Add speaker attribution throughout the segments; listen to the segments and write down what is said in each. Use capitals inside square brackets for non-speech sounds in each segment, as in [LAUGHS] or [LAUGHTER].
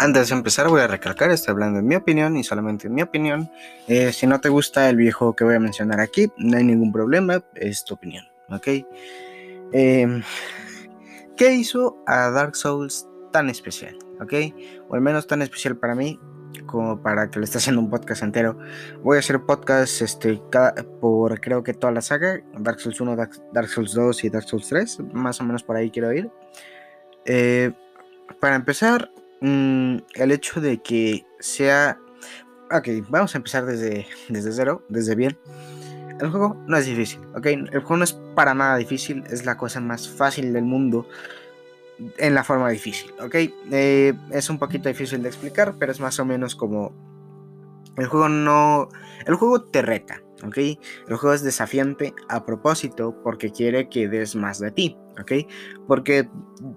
Speaker 1: Antes de empezar voy a recalcar, estoy hablando en mi opinión y solamente en mi opinión. Eh, si no te gusta el videojuego que voy a mencionar aquí, no hay ningún problema, es tu opinión, ¿ok? Em, ¿Qué hizo a Dark Souls tan especial? ¿Ok? O al menos tan especial para mí como para que le esté haciendo un podcast entero. Voy a hacer podcast este, por creo que toda la saga, Dark Souls 1, Dark, Souls 2 y Dark Souls 3, más o menos por ahí quiero ir. Eh, para empezar, Mm, el hecho de que sea... Ok, vamos a empezar desde, desde cero, desde bien. El juego no es difícil, ¿ok? El juego no es para nada difícil, es la cosa más fácil del mundo en la forma difícil, ¿ok? Eh, es un poquito difícil de explicar, pero es más o menos como... El juego no... El juego te reta, ¿ok? El juego es desafiante a propósito porque quiere que des más de ti, ¿ok? Porque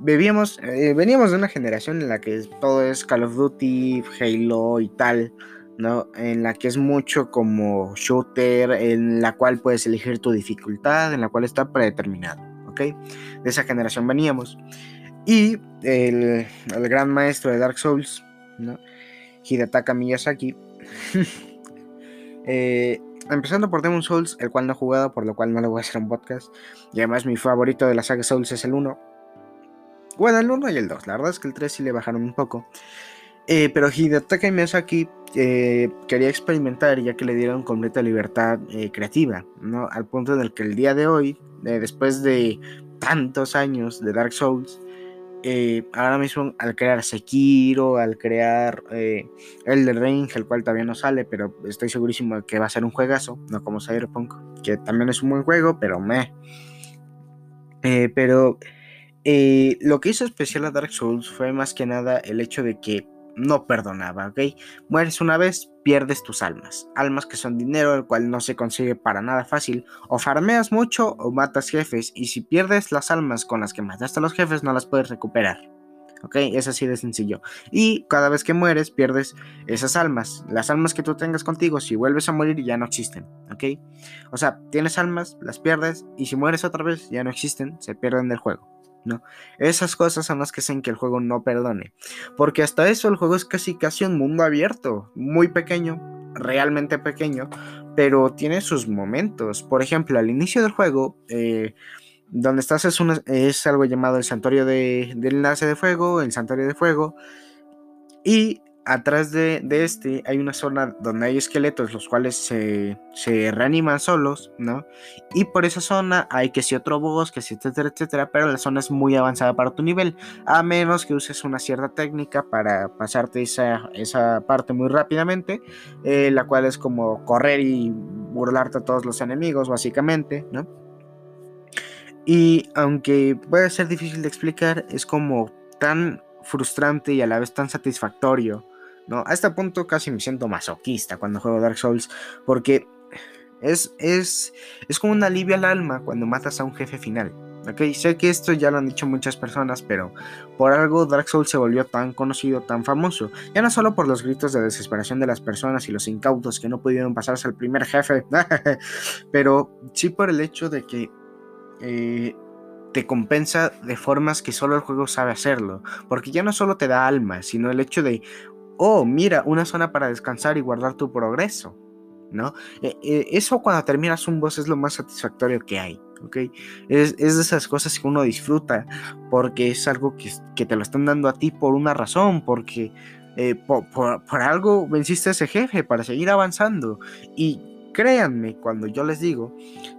Speaker 1: vivíamos, eh, veníamos de una generación en la que todo es Call of Duty, Halo y tal, ¿no? En la que es mucho como shooter, en la cual puedes elegir tu dificultad, en la cual está predeterminado, ¿ok? De esa generación veníamos. Y el, el gran maestro de Dark Souls, ¿no? Hidetaka Miyazaki, [LAUGHS] eh, empezando por Demon Souls, el cual no he jugado, por lo cual no le voy a hacer un podcast. Y además mi favorito de la saga Souls es el 1. Bueno, el 1 y el 2. La verdad es que el 3 sí le bajaron un poco. Eh, pero Hidetaka Miyazaki eh, quería experimentar ya que le dieron completa libertad eh, creativa, ¿no? Al punto en el que el día de hoy, eh, después de tantos años de Dark Souls, eh, ahora mismo al crear Sekiro, al crear eh, Elder Ring, el cual todavía no sale, pero estoy segurísimo de que va a ser un juegazo, no como Cyberpunk, que también es un buen juego, pero me. Eh, pero eh, lo que hizo especial a Dark Souls fue más que nada el hecho de que no perdonaba, ¿ok? Mueres una vez, pierdes tus almas. Almas que son dinero, el cual no se consigue para nada fácil. O farmeas mucho o matas jefes. Y si pierdes las almas con las que mataste a los jefes, no las puedes recuperar. ¿Ok? Es así de sencillo. Y cada vez que mueres, pierdes esas almas. Las almas que tú tengas contigo, si vuelves a morir, ya no existen. ¿Ok? O sea, tienes almas, las pierdes. Y si mueres otra vez, ya no existen, se pierden del juego. Esas cosas son las que hacen que el juego no perdone. Porque hasta eso el juego es casi casi un mundo abierto, muy pequeño, realmente pequeño, pero tiene sus momentos. Por ejemplo, al inicio del juego, eh, donde estás es, es, algo llamado el santuario de, del enlace de fuego, el santuario de fuego, y atrás de, de, este hay una zona donde hay esqueletos, los cuales se, se, reaniman solos, ¿no? Y por esa zona hay que si otro boss, que si etcétera, etcétera, pero la zona es muy avanzada para tu nivel, a menos que uses una cierta técnica para pasarte esa, esa parte muy rápidamente, eh, la cual es como correr y burlarte a todos los enemigos, básicamente, ¿no? Y aunque puede ser difícil de explicar, es como tan frustrante y a la vez tan satisfactorio A este punto casi me siento masoquista cuando juego Dark Souls, porque es, es, es como un alivio al alma cuando matas a un jefe final. Ok, sé que esto ya lo han dicho muchas personas, pero por algo Dark Souls se volvió tan conocido, tan famoso. Ya no solo por los gritos de desesperación de las personas y los incautos que no pudieron pasarse al primer jefe, [LAUGHS] pero sí por el hecho de que eh, te compensa de formas que solo el juego sabe hacerlo. Porque ya no solo te da alma, sino el hecho de, oh, mira, una zona para descansar y guardar tu progreso, ¿no? Eh, eh, eso cuando terminas un boss es lo más satisfactorio que hay, ¿ok? Es, es de esas cosas que uno disfruta porque es algo que, que, te lo están dando a ti por una razón, porque eh, por, por, por algo venciste a ese jefe para seguir avanzando. Y créanme cuando yo les digo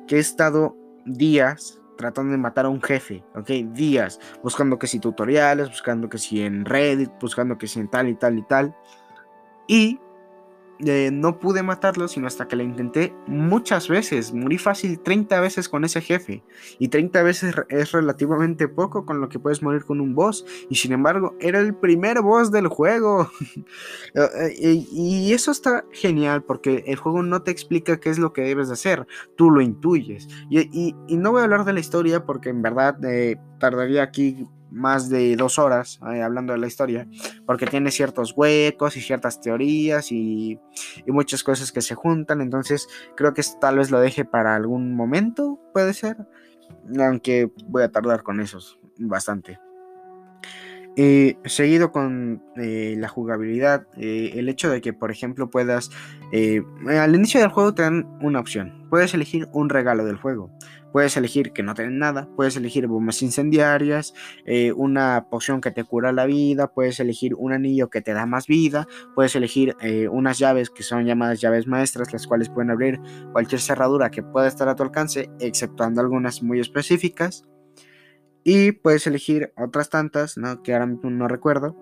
Speaker 1: que he estado días tratando de matar a un jefe, ¿ok? Días, buscando que si tutoriales, buscando que si en Reddit, buscando que si en tal y tal y tal. Y eh, no pude matarlo, sino hasta que lo intenté muchas veces. Morí fácil 30 veces con ese jefe. Y 30 veces es relativamente poco con lo que puedes morir con un boss. Y sin embargo, era el primer boss del juego. [LAUGHS] y eso está genial porque el juego no te explica qué es lo que debes de hacer. Tú lo intuyes. Y, no voy a hablar de la historia porque en verdad eh, tardaría aquí más de dos horas eh, hablando de la historia, porque tiene ciertos huecos y ciertas teorías y, muchas cosas que se juntan, entonces creo que tal vez lo deje para algún momento, puede ser, aunque voy a tardar con esos bastante. Eh, seguido con eh, la jugabilidad, eh, el hecho de que, por ejemplo, puedas. al inicio del juego te dan una opción. Puedes elegir un regalo del juego. Puedes elegir que no te den nada. Puedes elegir bombas incendiarias. una poción que te cura la vida. Puedes elegir un anillo que te da más vida. Puedes elegir unas llaves que son llamadas llaves maestras, las cuales pueden abrir cualquier cerradura que pueda estar a tu alcance, exceptuando algunas muy específicas. Y puedes elegir otras tantas, ¿no? que ahora mismo no recuerdo.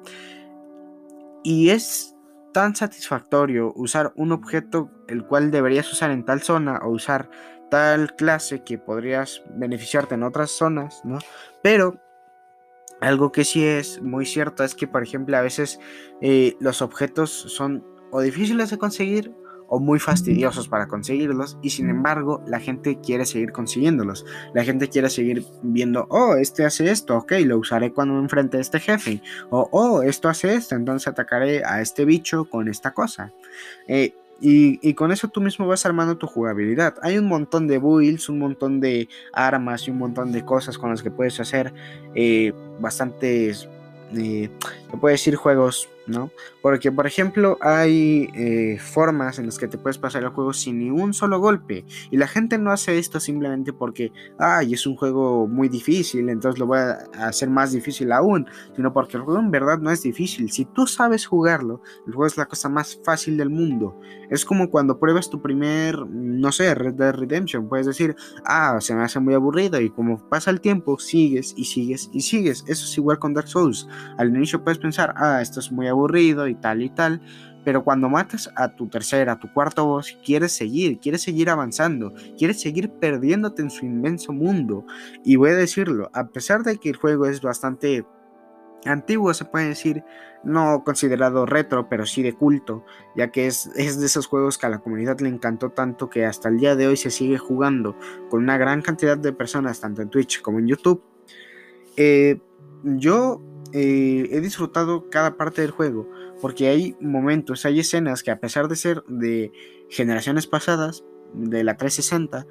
Speaker 1: Y es tan satisfactorio usar un objeto el cual deberías usar en tal zona o usar tal clase que podrías beneficiarte en otras zonas, ¿no? Pero algo que sí es muy cierto es que, por ejemplo, a veces eh, los objetos son o difíciles de conseguir o muy fastidiosos para conseguirlos y sin embargo la gente quiere seguir consiguiéndolos. La gente quiere seguir viendo, oh, este hace esto, ok, lo usaré cuando me enfrente a este jefe. O, oh, esto hace esto, entonces atacaré a este bicho con esta cosa. Eh, y, con eso tú mismo vas armando tu jugabilidad. Hay un montón de builds, un montón de armas y un montón de cosas con las que puedes hacer eh, bastantes, eh, se puede decir, juegos ¿no? Porque, por ejemplo, hay eh, formas en las que te puedes pasar el juego sin ni un solo golpe. Y la gente no hace esto simplemente porque, ay, es un juego muy difícil, entonces lo voy a hacer más difícil aún. Sino porque el juego en verdad no es difícil. Si tú sabes jugarlo, el juego es la cosa más fácil del mundo. Es como cuando pruebas tu primer, no sé, Red Dead Redemption. Puedes decir, ah, se me hace muy aburrido. Y como pasa el tiempo, sigues y sigues y sigues. Eso es igual con Dark Souls. Al inicio puedes pensar, ah, esto es muy aburrido y tal y tal. Pero cuando matas a tu tercera, a tu cuarto voz, quieres seguir, quieres seguir avanzando, quieres seguir perdiéndote en su inmenso mundo. Y voy a decirlo, a pesar de que el juego es bastante antiguo, se puede decir, no considerado retro, pero sí de culto, ya que es, es, de esos juegos que a la comunidad le encantó tanto que hasta el día de hoy se sigue jugando con una gran cantidad de personas, tanto en Twitch como en YouTube. Eh, yo eh, he disfrutado cada parte del juego, porque hay momentos, hay escenas que a pesar de ser de generaciones pasadas, de la 360,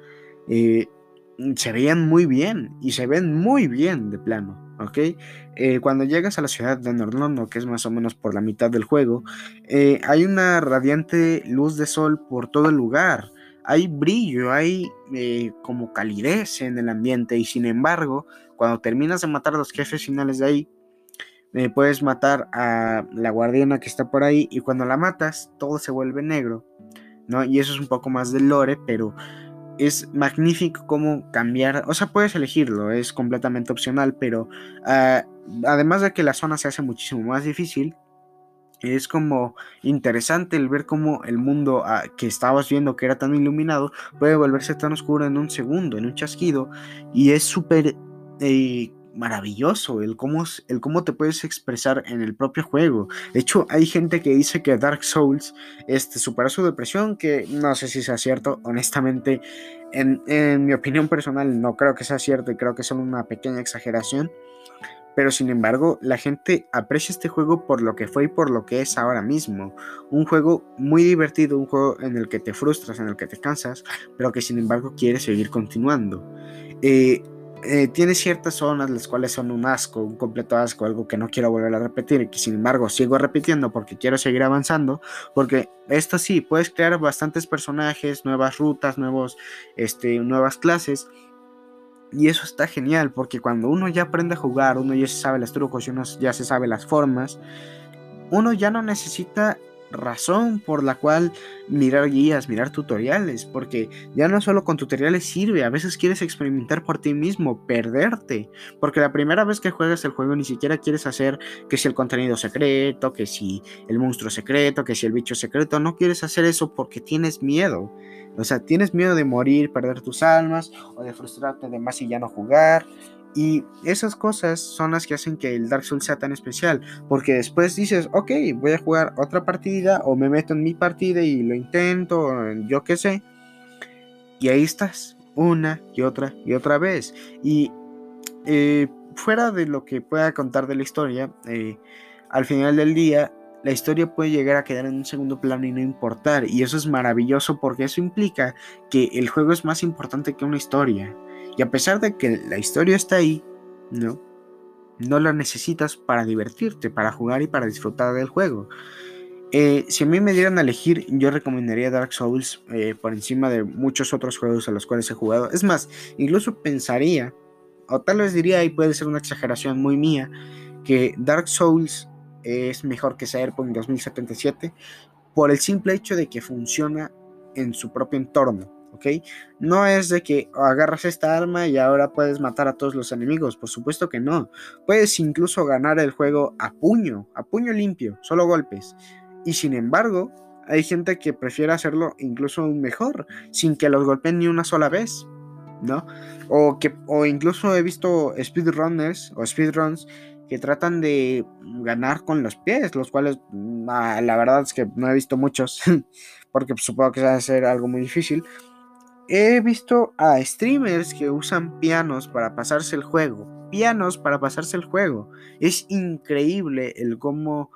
Speaker 1: eh, se veían muy bien y se ven muy bien de plano, ¿ok? Eh, cuando llegas a la ciudad de Norlondo, que es más o menos por la mitad del juego, hay una radiante luz de sol por todo el lugar, hay brillo, hay como calidez en el ambiente y sin embargo, cuando terminas de matar a los jefes finales de ahí, puedes matar a la guardiana que está por ahí y cuando la matas todo se vuelve negro, ¿no? Y eso es un poco más del lore, pero es magnífico cómo cambiar, o sea, puedes elegirlo, es completamente opcional, pero ah, además de que la zona se hace muchísimo más difícil, es como interesante el ver cómo el mundo ah, que estabas viendo que era tan iluminado puede volverse tan oscuro en un segundo, en un chasquido, y es súper... Eh, maravilloso el cómo, el cómo te puedes expresar en el propio juego. De hecho, hay gente que dice que Dark Souls este, supera su depresión, que no sé si sea cierto, honestamente, en, en mi opinión personal no creo que sea cierto y creo que es una pequeña exageración. Pero sin embargo, la gente aprecia este juego por lo que fue y por lo que es ahora mismo. Un juego muy divertido, un juego en el que te frustras, en el que te cansas, pero que sin embargo quieres seguir continuando. Eh, eh, tiene ciertas zonas las cuales son un asco, un completo asco, algo que no quiero volver a repetir y que sin embargo sigo repitiendo porque quiero seguir avanzando, porque esto sí, puedes crear bastantes personajes, nuevas rutas, nuevos, este, nuevas clases. Y eso está genial porque cuando uno ya aprende a jugar, uno ya se sabe los trucos y uno ya se sabe las formas, uno ya no necesita razón por la cual mirar guías, mirar tutoriales, porque ya no solo con tutoriales sirve, a veces quieres experimentar por ti mismo, perderte, porque la primera vez que juegas el juego ni siquiera quieres hacer que si el contenido secreto, que si el monstruo secreto, que si el bicho secreto, no quieres hacer eso porque tienes miedo. O sea, tienes miedo de morir, perder tus almas o de frustrarte de más y ya no jugar. Y esas cosas son las que hacen que el Dark Souls sea tan especial. Porque después dices, ok, voy a jugar otra partida o me meto en mi partida y lo intento, yo qué sé. Y ahí estás, una y otra y otra vez. Y eh, fuera de lo que pueda contar de la historia, eh, al final del día, la historia puede llegar a quedar en un segundo plano y no importar. Y eso es maravilloso porque eso implica que el juego es más importante que una historia. Y a pesar de que la historia está ahí, ¿no? no lo necesitas para divertirte, para jugar y para disfrutar del juego. Eh, si a mí me dieran a elegir, yo recomendaría Dark Souls eh, por encima de muchos otros juegos a los cuales he jugado. Es más, incluso pensaría, o tal vez diría, y puede ser una exageración muy mía, que Dark Souls es mejor que Cyberpunk 2077 por el simple hecho de que funciona en su propio entorno. ¿ok? No es de que agarras esta arma y ahora puedes matar a todos los enemigos, por supuesto que no. Puedes incluso ganar el juego a puño, a puño limpio, solo golpes. Y sin embargo, hay gente que prefiere hacerlo incluso mejor, sin que los golpeen ni una sola vez, ¿no? O, que, o incluso he visto speedrunners o speedruns que tratan de ganar con los pies, los cuales mm, ah, la verdad es que no he visto muchos, [LAUGHS] porque supongo que va a ser algo muy difícil. He visto a streamers que usan pianos para pasarse el juego, pianos para pasarse el juego. Es increíble el cómo,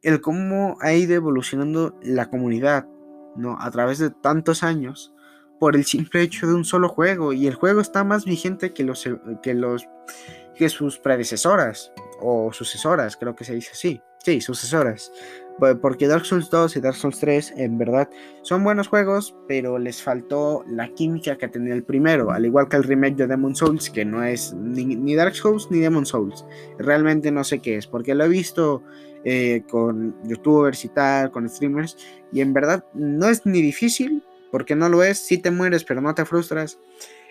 Speaker 1: el cómo ha ido evolucionando la comunidad, ¿no? A través de tantos años por el simple hecho de un solo juego y el juego está más vigente que los que los que sus predecesoras o sucesoras, creo que se dice así. Sí, sucesoras. Porque Dark Souls 2 y Dark Souls 3 en verdad son buenos juegos, pero les faltó la química que tenía el primero, al igual que el remake de Demon Souls, que no es ni, Dark Souls ni Demon Souls. Realmente no sé qué es, porque lo he visto eh, con youtubers y tal, con streamers, y en verdad no es ni difícil, porque no lo es, si te mueres pero no te frustras.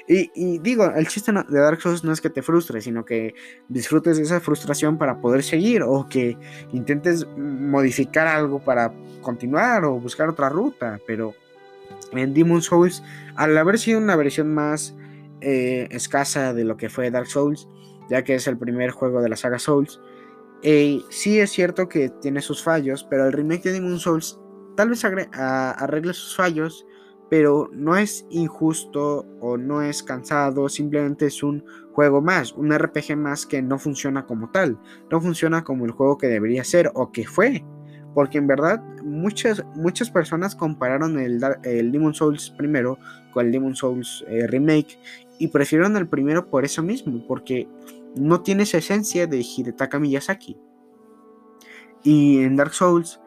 Speaker 1: Y, digo, el chiste de Dark Souls no es que te frustres, sino que disfrutes de esa frustración para poder seguir o que intentes modificar algo para continuar o buscar otra ruta. Pero en Demon Souls, al haber sido una versión más eh, escasa de lo que fue Dark Souls, ya que es el primer juego de la saga Souls, eh, sí es cierto que tiene sus fallos, pero el remake de Demon Souls tal vez arregle sus fallos pero no es injusto o no es cansado, simplemente es un juego más, un RPG más que no funciona como tal, no funciona como el juego que debería ser o que fue. Porque en verdad muchas, muchas personas compararon el, el Demon Souls primero con el Demon Souls eh, remake y prefirieron el primero por eso mismo, porque no tiene esa esencia de Hidetaka Miyazaki. Y en Dark Souls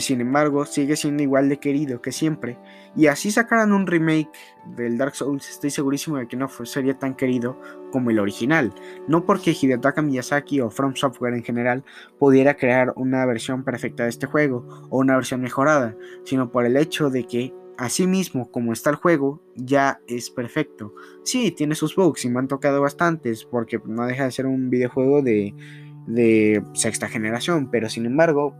Speaker 1: sin embargo, sigue siendo igual de querido que siempre. Y así sacaran un remake del Dark Souls, estoy segurísimo de que no sería tan querido como el original. No porque Hidetaka Miyazaki o From Software en general pudiera crear una versión perfecta de este juego o una versión mejorada, sino por el hecho de que así mismo como está el juego, ya es perfecto. Sí, tiene sus bugs y me han tocado bastantes porque no deja de ser un videojuego de, de sexta generación, pero sin embargo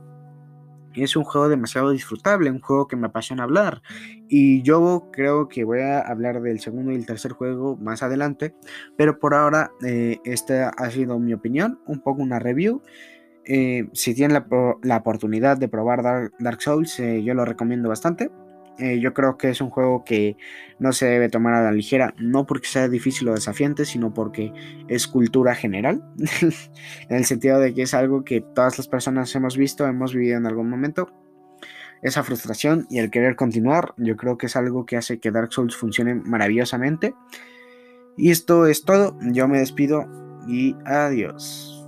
Speaker 1: es un juego demasiado disfrutable, un juego que me apasiona hablar. Y yo creo que voy a hablar del segundo y el tercer juego más adelante. Pero por ahora, eh, esta ha sido mi opinión, un poco una review. Eh, si tienen la, oportunidad de probar Dark, Souls, eh, yo lo recomiendo bastante. Eh, yo creo que es un juego que no se debe tomar a la ligera, no porque sea difícil o desafiante, sino porque es cultura general, [LAUGHS] en el sentido de que es algo que todas las personas hemos visto, hemos vivido en algún momento. Esa frustración y el querer continuar, yo creo que es algo que hace que Dark Souls funcione maravillosamente. Y esto es todo, yo me despido y adiós.